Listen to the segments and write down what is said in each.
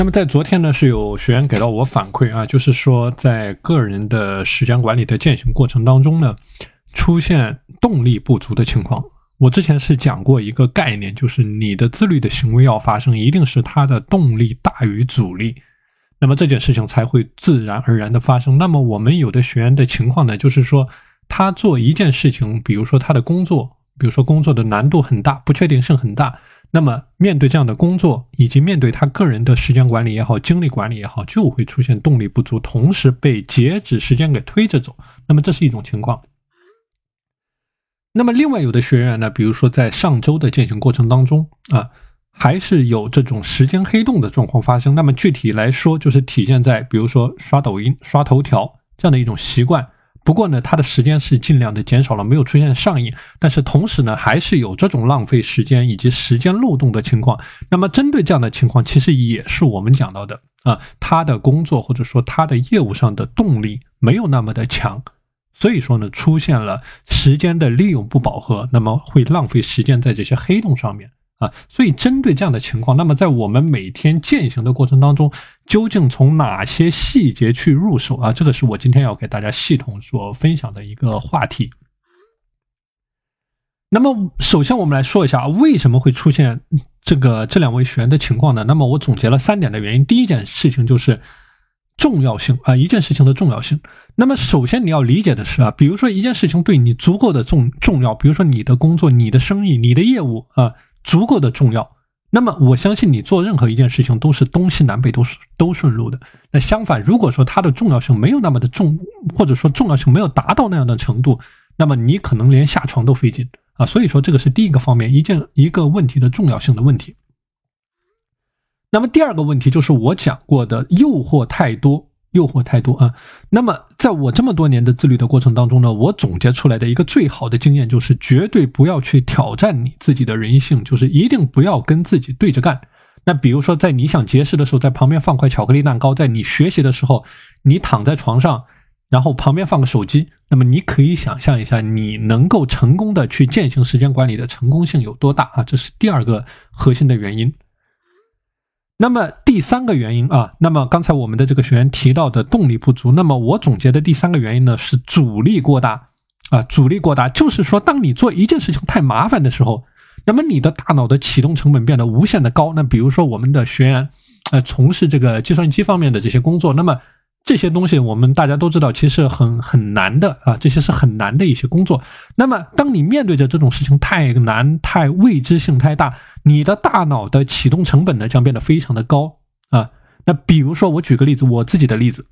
那么在昨天呢，是有学员给到我反馈啊，就是说在个人的时间管理的践行过程当中呢，出现动力不足的情况。我之前是讲过一个概念，就是你的自律的行为要发生，一定是它的动力大于阻力，那么这件事情才会自然而然的发生。那么我们有的学员的情况呢，就是说他做一件事情，比如说他的工作，比如说工作的难度很大，不确定性很大。那么，面对这样的工作，以及面对他个人的时间管理也好、精力管理也好，就会出现动力不足，同时被截止时间给推着走。那么，这是一种情况。那么，另外有的学员呢，比如说在上周的践行过程当中啊，还是有这种时间黑洞的状况发生。那么，具体来说，就是体现在比如说刷抖音、刷头条这样的一种习惯。不过呢，他的时间是尽量的减少了，没有出现上瘾，但是同时呢，还是有这种浪费时间以及时间漏洞的情况。那么针对这样的情况，其实也是我们讲到的啊，他的工作或者说他的业务上的动力没有那么的强，所以说呢，出现了时间的利用不饱和，那么会浪费时间在这些黑洞上面。啊，所以针对这样的情况，那么在我们每天践行的过程当中，究竟从哪些细节去入手啊？这个是我今天要给大家系统所分享的一个话题。那么，首先我们来说一下为什么会出现这个这两位学员的情况呢？那么我总结了三点的原因。第一件事情就是重要性啊，一件事情的重要性。那么首先你要理解的是啊，比如说一件事情对你足够的重重要，比如说你的工作、你的生意、你的业务啊。足够的重要，那么我相信你做任何一件事情都是东西南北都是都顺路的。那相反，如果说它的重要性没有那么的重，或者说重要性没有达到那样的程度，那么你可能连下床都费劲啊。所以说，这个是第一个方面，一件一个问题的重要性的问题。那么第二个问题就是我讲过的诱惑太多。诱惑太多啊！那么，在我这么多年的自律的过程当中呢，我总结出来的一个最好的经验就是，绝对不要去挑战你自己的人性，就是一定不要跟自己对着干。那比如说，在你想节食的时候，在旁边放块巧克力蛋糕；在你学习的时候，你躺在床上，然后旁边放个手机。那么，你可以想象一下，你能够成功的去践行时间管理的成功性有多大啊？这是第二个核心的原因。那么第三个原因啊，那么刚才我们的这个学员提到的动力不足，那么我总结的第三个原因呢是阻力过大啊，阻力过大，就是说当你做一件事情太麻烦的时候，那么你的大脑的启动成本变得无限的高。那比如说我们的学员，呃，从事这个计算机方面的这些工作，那么。这些东西我们大家都知道，其实很很难的啊，这些是很难的一些工作。那么，当你面对着这种事情太难、太未知性太大，你的大脑的启动成本呢将变得非常的高啊。那比如说，我举个例子，我自己的例子。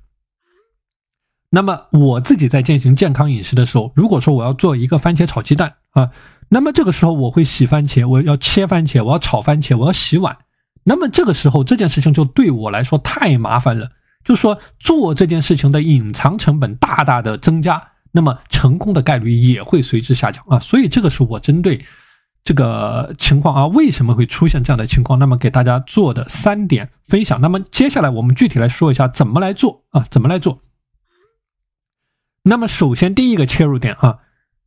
那么我自己在进行健康饮食的时候，如果说我要做一个番茄炒鸡蛋啊，那么这个时候我会洗番茄，我要切番茄，我要炒番茄，我要洗碗。那么这个时候这件事情就对我来说太麻烦了。就说，做这件事情的隐藏成本大大的增加，那么成功的概率也会随之下降啊。所以这个是我针对这个情况啊，为什么会出现这样的情况，那么给大家做的三点分享。那么接下来我们具体来说一下怎么来做啊，怎么来做。那么首先第一个切入点啊，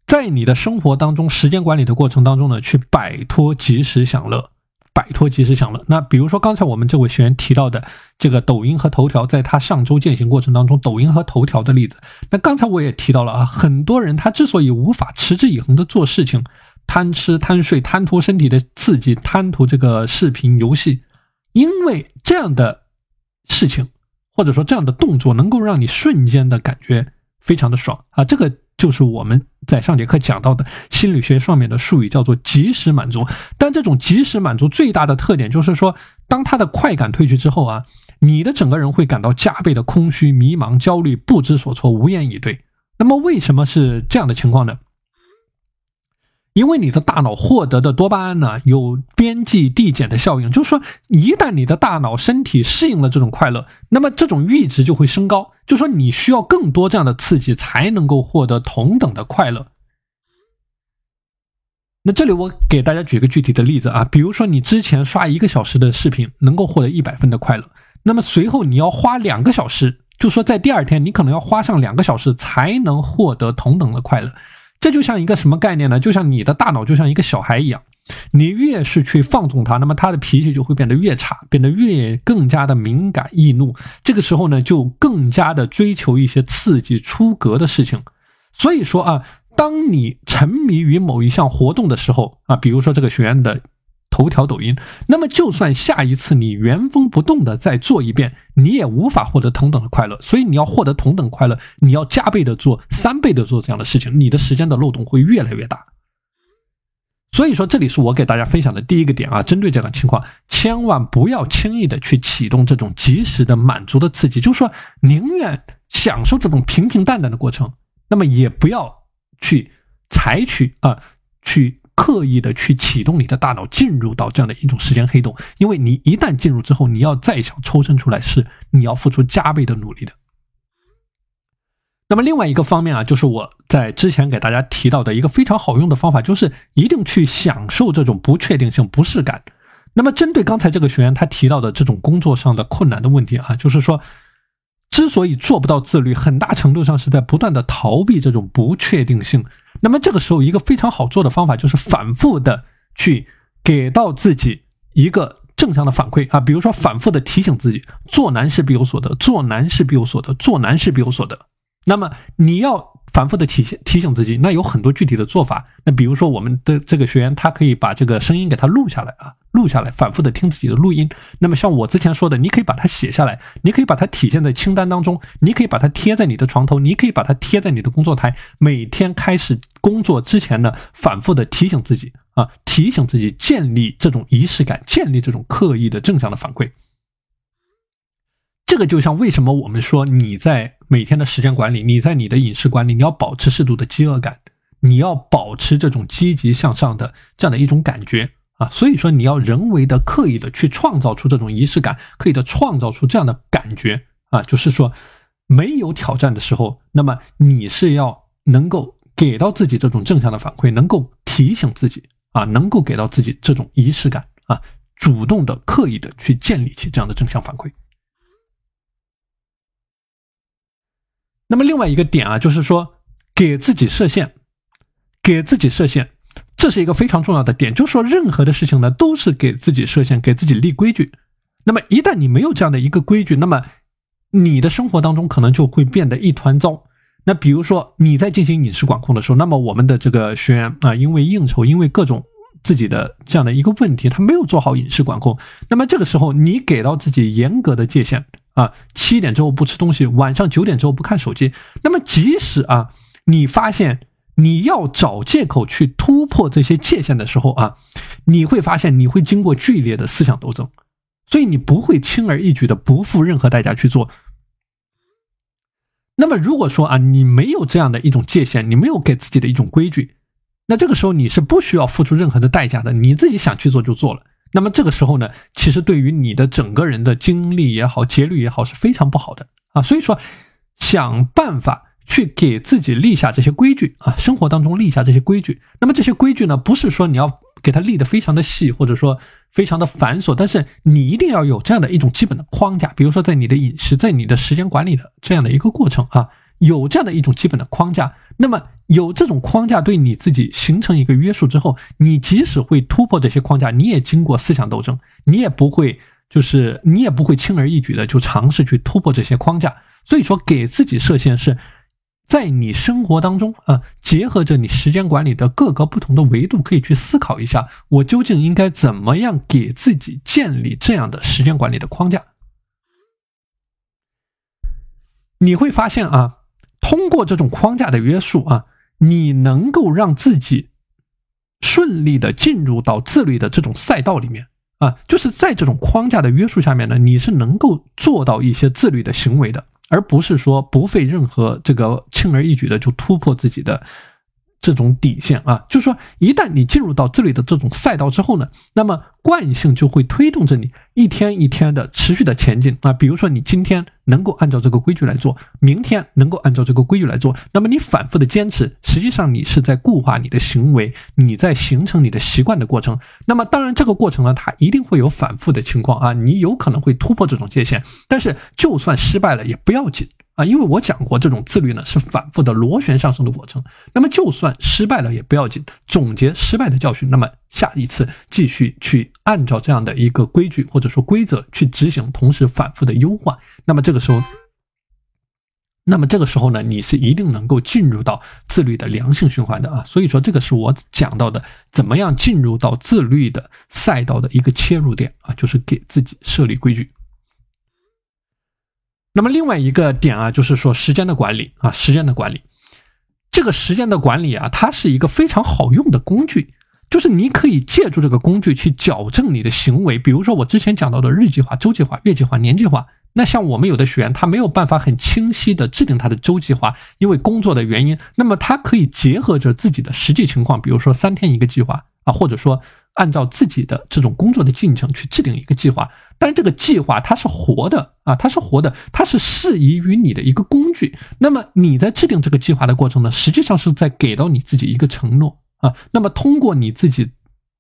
在你的生活当中时间管理的过程当中呢，去摆脱及时享乐。摆脱及时享乐。那比如说刚才我们这位学员提到的这个抖音和头条，在他上周践行过程当中，抖音和头条的例子。那刚才我也提到了啊，很多人他之所以无法持之以恒的做事情，贪吃贪睡，贪图身体的刺激，贪图这个视频游戏，因为这样的事情或者说这样的动作，能够让你瞬间的感觉非常的爽啊，这个。就是我们在上节课讲到的心理学上面的术语，叫做及时满足。但这种及时满足最大的特点就是说，当他的快感褪去之后啊，你的整个人会感到加倍的空虚、迷茫、焦虑、不知所措、无言以对。那么为什么是这样的情况呢？因为你的大脑获得的多巴胺呢，有边际递减的效应，就是说，一旦你的大脑身体适应了这种快乐，那么这种阈值就会升高，就说你需要更多这样的刺激才能够获得同等的快乐。那这里我给大家举个具体的例子啊，比如说你之前刷一个小时的视频能够获得一百分的快乐，那么随后你要花两个小时，就说在第二天你可能要花上两个小时才能获得同等的快乐。这就像一个什么概念呢？就像你的大脑就像一个小孩一样，你越是去放纵他，那么他的脾气就会变得越差，变得越更加的敏感易怒。这个时候呢，就更加的追求一些刺激出格的事情。所以说啊，当你沉迷于某一项活动的时候啊，比如说这个学院的。头条、抖音，那么就算下一次你原封不动的再做一遍，你也无法获得同等的快乐。所以你要获得同等快乐，你要加倍的做、三倍的做这样的事情，你的时间的漏洞会越来越大。所以说，这里是我给大家分享的第一个点啊，针对这个情况，千万不要轻易的去启动这种及时的满足的刺激，就是说，宁愿享受这种平平淡淡的过程，那么也不要去采取啊，去。刻意的去启动你的大脑，进入到这样的一种时间黑洞，因为你一旦进入之后，你要再想抽身出来，是你要付出加倍的努力的。那么另外一个方面啊，就是我在之前给大家提到的一个非常好用的方法，就是一定去享受这种不确定性、不适感。那么针对刚才这个学员他提到的这种工作上的困难的问题啊，就是说，之所以做不到自律，很大程度上是在不断的逃避这种不确定性。那么这个时候，一个非常好做的方法就是反复的去给到自己一个正向的反馈啊，比如说反复的提醒自己，做难事必有所得，做难事必有所得，做难事必有所得。那么你要反复的提醒提醒自己，那有很多具体的做法。那比如说我们的这个学员，他可以把这个声音给他录下来啊。录下来，反复的听自己的录音。那么像我之前说的，你可以把它写下来，你可以把它体现在清单当中，你可以把它贴在你的床头，你可以把它贴在你的工作台。每天开始工作之前呢，反复的提醒自己啊，提醒自己建立这种仪式感，建立这种刻意的正向的反馈。这个就像为什么我们说你在每天的时间管理，你在你的饮食管理，你要保持适度的饥饿感，你要保持这种积极向上的这样的一种感觉。啊，所以说你要人为的、刻意的去创造出这种仪式感，刻意的创造出这样的感觉啊，就是说没有挑战的时候，那么你是要能够给到自己这种正向的反馈，能够提醒自己啊，能够给到自己这种仪式感啊，主动的、刻意的去建立起这样的正向反馈。那么另外一个点啊，就是说给自己设限，给自己设限。这是一个非常重要的点，就是说，任何的事情呢，都是给自己设限，给自己立规矩。那么，一旦你没有这样的一个规矩，那么你的生活当中可能就会变得一团糟。那比如说你在进行饮食管控的时候，那么我们的这个学员啊，因为应酬，因为各种自己的这样的一个问题，他没有做好饮食管控。那么这个时候，你给到自己严格的界限啊，七点之后不吃东西，晚上九点之后不看手机。那么即使啊，你发现。你要找借口去突破这些界限的时候啊，你会发现你会经过剧烈的思想斗争，所以你不会轻而易举的不付任何代价去做。那么如果说啊，你没有这样的一种界限，你没有给自己的一种规矩，那这个时候你是不需要付出任何的代价的，你自己想去做就做了。那么这个时候呢，其实对于你的整个人的精力也好、节律也好是非常不好的啊。所以说，想办法。去给自己立下这些规矩啊，生活当中立下这些规矩。那么这些规矩呢，不是说你要给它立得非常的细，或者说非常的繁琐，但是你一定要有这样的一种基本的框架。比如说在你的饮食，在你的时间管理的这样的一个过程啊，有这样的一种基本的框架。那么有这种框架对你自己形成一个约束之后，你即使会突破这些框架，你也经过思想斗争，你也不会就是你也不会轻而易举的就尝试去突破这些框架。所以说，给自己设限是。在你生活当中啊，结合着你时间管理的各个不同的维度，可以去思考一下，我究竟应该怎么样给自己建立这样的时间管理的框架？你会发现啊，通过这种框架的约束啊，你能够让自己顺利的进入到自律的这种赛道里面啊，就是在这种框架的约束下面呢，你是能够做到一些自律的行为的。而不是说不费任何这个轻而易举的就突破自己的。这种底线啊，就是说，一旦你进入到这里的这种赛道之后呢，那么惯性就会推动着你一天一天的持续的前进啊。比如说，你今天能够按照这个规矩来做，明天能够按照这个规矩来做，那么你反复的坚持，实际上你是在固化你的行为，你在形成你的习惯的过程。那么当然，这个过程呢，它一定会有反复的情况啊，你有可能会突破这种界限，但是就算失败了也不要紧。啊，因为我讲过，这种自律呢是反复的螺旋上升的过程。那么就算失败了也不要紧，总结失败的教训，那么下一次继续去按照这样的一个规矩或者说规则去执行，同时反复的优化。那么这个时候，那么这个时候呢，你是一定能够进入到自律的良性循环的啊。所以说，这个是我讲到的，怎么样进入到自律的赛道的一个切入点啊，就是给自己设立规矩。那么另外一个点啊，就是说时间的管理啊，时间的管理。这个时间的管理啊，它是一个非常好用的工具，就是你可以借助这个工具去矫正你的行为。比如说我之前讲到的日计划、周计划、月计划、年计划。那像我们有的学员，他没有办法很清晰的制定他的周计划，因为工作的原因。那么他可以结合着自己的实际情况，比如说三天一个计划啊，或者说按照自己的这种工作的进程去制定一个计划。但这个计划它是活的啊，它是活的，它是适宜于你的一个工具。那么你在制定这个计划的过程呢，实际上是在给到你自己一个承诺啊。那么通过你自己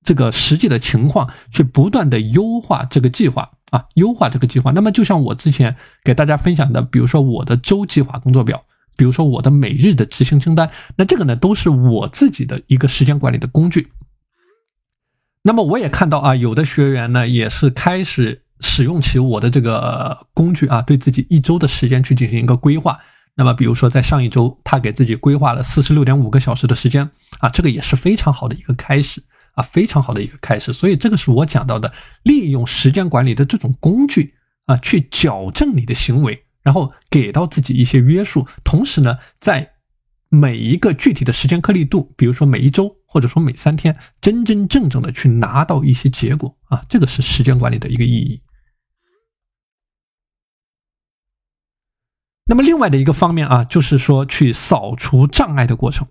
这个实际的情况去不断的优化这个计划啊，优化这个计划。那么就像我之前给大家分享的，比如说我的周计划工作表，比如说我的每日的执行清单，那这个呢都是我自己的一个时间管理的工具。那么我也看到啊，有的学员呢也是开始。使用起我的这个工具啊，对自己一周的时间去进行一个规划。那么，比如说在上一周，他给自己规划了四十六点五个小时的时间啊，这个也是非常好的一个开始啊，非常好的一个开始。所以，这个是我讲到的，利用时间管理的这种工具啊，去矫正你的行为，然后给到自己一些约束。同时呢，在每一个具体的时间颗粒度，比如说每一周。或者说每三天真真正正的去拿到一些结果啊，这个是时间管理的一个意义。那么另外的一个方面啊，就是说去扫除障碍的过程。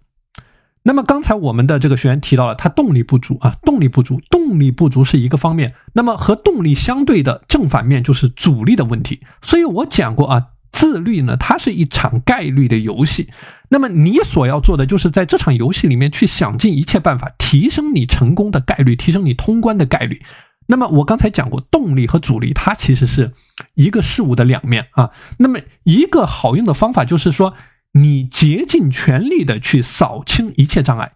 那么刚才我们的这个学员提到了他动力不足啊，动力不足，动力不足是一个方面。那么和动力相对的正反面就是阻力的问题。所以我讲过啊。自律呢，它是一场概率的游戏。那么你所要做的，就是在这场游戏里面去想尽一切办法，提升你成功的概率，提升你通关的概率。那么我刚才讲过，动力和阻力，它其实是一个事物的两面啊。那么一个好用的方法就是说，你竭尽全力的去扫清一切障碍，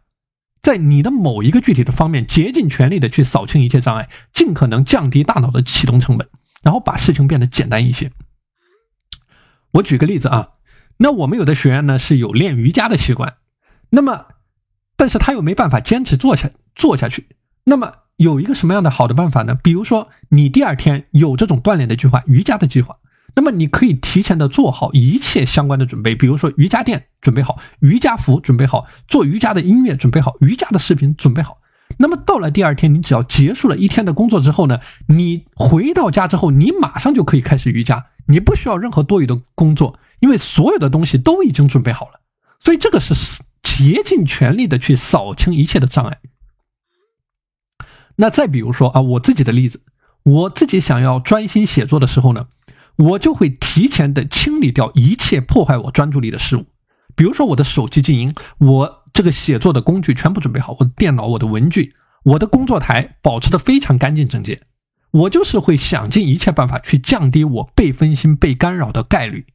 在你的某一个具体的方面，竭尽全力的去扫清一切障碍，尽可能降低大脑的启动成本，然后把事情变得简单一些。我举个例子啊，那我们有的学员呢是有练瑜伽的习惯，那么，但是他又没办法坚持做下做下去。那么有一个什么样的好的办法呢？比如说你第二天有这种锻炼的计划、瑜伽的计划，那么你可以提前的做好一切相关的准备，比如说瑜伽垫准备好，瑜伽服准备好，做瑜伽的音乐准备好，瑜伽的视频准备好。那么到了第二天，你只要结束了一天的工作之后呢，你回到家之后，你马上就可以开始瑜伽。你不需要任何多余的工作，因为所有的东西都已经准备好了，所以这个是竭尽全力的去扫清一切的障碍。那再比如说啊，我自己的例子，我自己想要专心写作的时候呢，我就会提前的清理掉一切破坏我专注力的事物，比如说我的手机静音，我这个写作的工具全部准备好，我的电脑、我的文具、我的工作台保持的非常干净整洁。我就是会想尽一切办法去降低我被分心、被干扰的概率。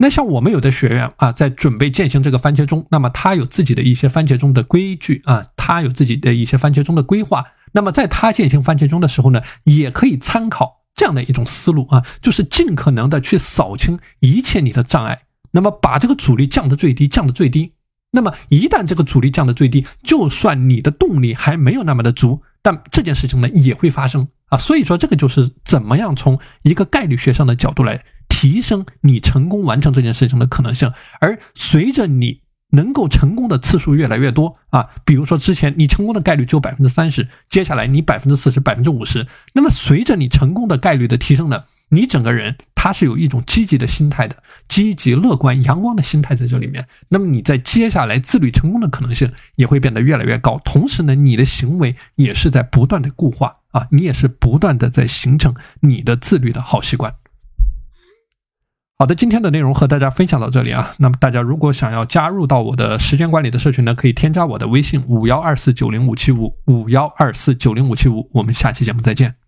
那像我们有的学员啊，在准备践行这个番茄钟，那么他有自己的一些番茄钟的规矩啊，他有自己的一些番茄钟的规划。那么在他践行番茄钟的时候呢，也可以参考这样的一种思路啊，就是尽可能的去扫清一切你的障碍，那么把这个阻力降得最低，降得最低。那么一旦这个阻力降得最低，就算你的动力还没有那么的足。但这件事情呢也会发生啊，所以说这个就是怎么样从一个概率学上的角度来提升你成功完成这件事情的可能性，而随着你。能够成功的次数越来越多啊，比如说之前你成功的概率只有百分之三十，接下来你百分之四十、百分之五十，那么随着你成功的概率的提升呢，你整个人他是有一种积极的心态的，积极乐观、阳光的心态在这里面，那么你在接下来自律成功的可能性也会变得越来越高，同时呢，你的行为也是在不断的固化啊，你也是不断的在形成你的自律的好习惯。好的，今天的内容和大家分享到这里啊。那么大家如果想要加入到我的时间管理的社群呢，可以添加我的微信五幺二四九零五七五五幺二四九零五七五。我们下期节目再见。